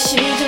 she